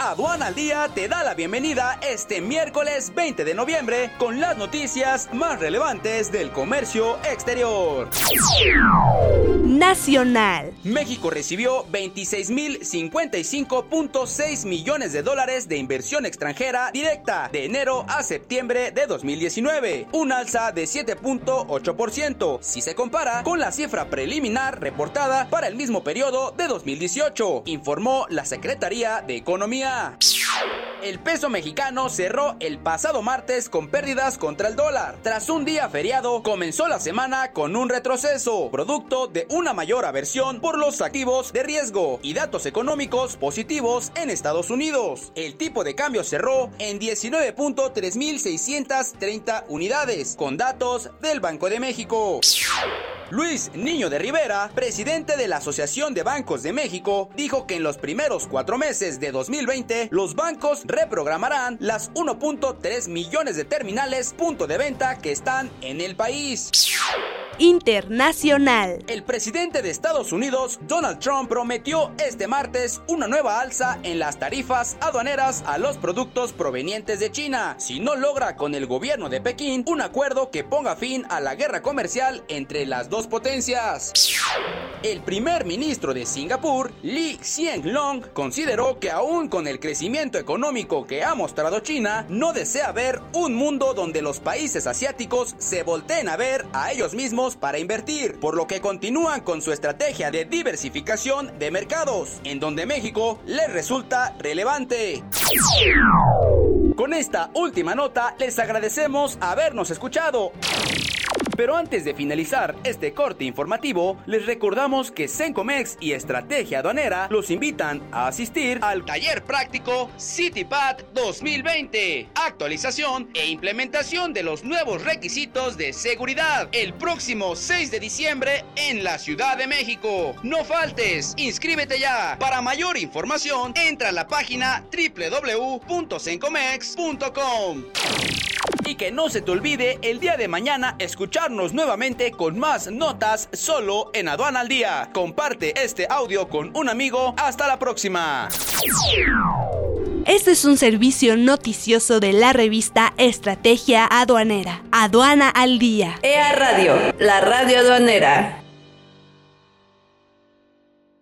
Aduana al Día te da la bienvenida este miércoles 20 de noviembre con las noticias más relevantes del comercio exterior. Nacional. México recibió 26.055.6 millones de dólares de inversión extranjera directa de enero a septiembre de 2019, un alza de 7.8% si se compara con la cifra preliminar reportada para el mismo periodo de 2018, informó la Secretaría de Economía. El peso mexicano cerró el pasado martes con pérdidas contra el dólar. Tras un día feriado, comenzó la semana con un retroceso, producto de una mayor aversión por los activos de riesgo y datos económicos positivos en Estados Unidos. El tipo de cambio cerró en 19.3630 unidades, con datos del Banco de México. Luis Niño de Rivera, presidente de la Asociación de Bancos de México, dijo que en los primeros cuatro meses de 2020 los bancos reprogramarán las 1.3 millones de terminales punto de venta que están en el país internacional. El presidente de Estados Unidos, Donald Trump, prometió este martes una nueva alza en las tarifas aduaneras a los productos provenientes de China, si no logra con el gobierno de Pekín un acuerdo que ponga fin a la guerra comercial entre las dos potencias. El primer ministro de Singapur, Lee Hsien Long, consideró que aún con el crecimiento económico que ha mostrado China, no desea ver un mundo donde los países asiáticos se volteen a ver a ellos mismos para invertir, por lo que continúan con su estrategia de diversificación de mercados, en donde México les resulta relevante. Con esta última nota les agradecemos habernos escuchado. Pero antes de finalizar este corte informativo, les recordamos que Sencomex y Estrategia Aduanera los invitan a asistir al taller práctico CityPad 2020, actualización e implementación de los nuevos requisitos de seguridad el próximo 6 de diciembre en la Ciudad de México. No faltes, inscríbete ya. Para mayor información, entra a la página www.sencomex.com. Y que no se te olvide el día de mañana escucharnos nuevamente con más notas solo en Aduana al Día. Comparte este audio con un amigo. Hasta la próxima. Este es un servicio noticioso de la revista Estrategia Aduanera. Aduana al Día. EA Radio, la radio aduanera.